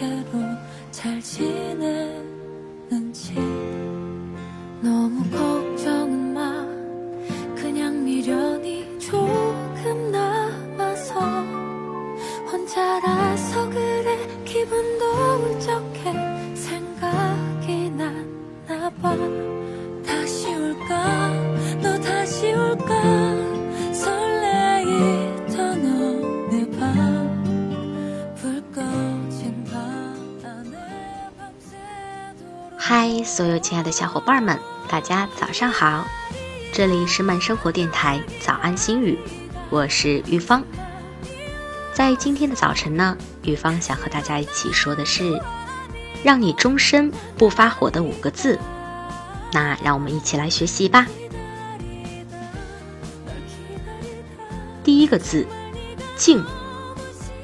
그대로 잘 지내. 嗨，所有亲爱的小伙伴们，大家早上好！这里是慢生活电台早安心语，我是玉芳。在今天的早晨呢，玉芳想和大家一起说的是，让你终身不发火的五个字。那让我们一起来学习吧。第一个字，静，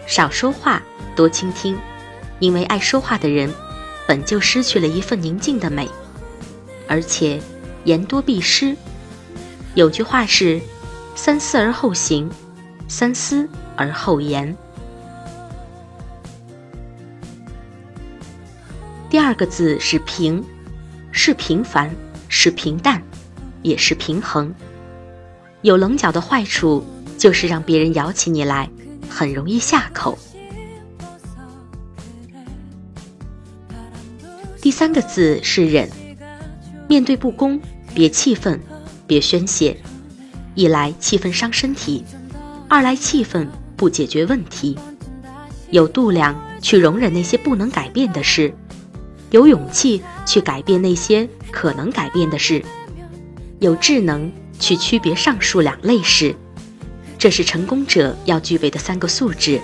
少说话，多倾听，因为爱说话的人，本就失去了一份宁静的美，而且言多必失。有句话是：三思而后行，三思而后言。第二个字是平，是平凡，是平淡，也是平衡。有棱角的坏处就是让别人咬起你来很容易下口。第三个字是忍，面对不公，别气愤，别宣泄。一来气愤伤身体，二来气愤不解决问题。有度量去容忍那些不能改变的事，有勇气去改变那些可能改变的事，有智能去区别上述两类事。这是成功者要具备的三个素质。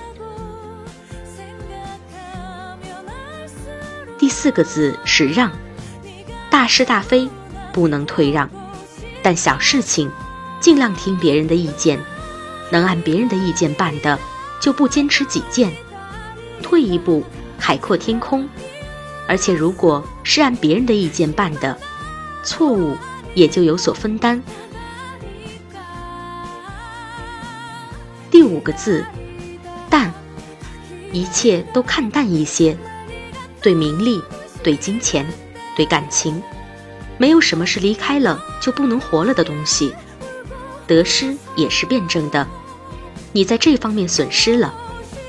第四个字是让，大是大非不能退让，但小事情尽量听别人的意见，能按别人的意见办的就不坚持己见，退一步海阔天空。而且如果是按别人的意见办的，错误也就有所分担。第五个字，淡，一切都看淡一些。对名利，对金钱，对感情，没有什么是离开了就不能活了的东西。得失也是辩证的，你在这方面损失了，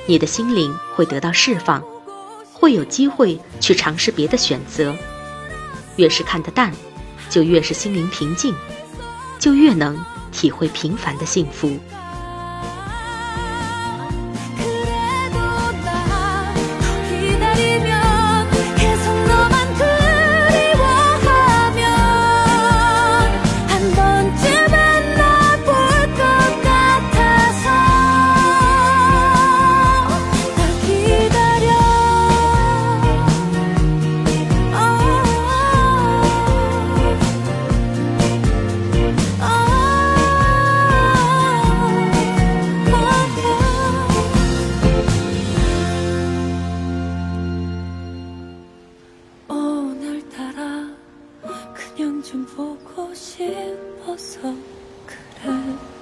你的心灵会得到释放，会有机会去尝试别的选择。越是看得淡，就越是心灵平静，就越能体会平凡的幸福。 보고 싶어서 그래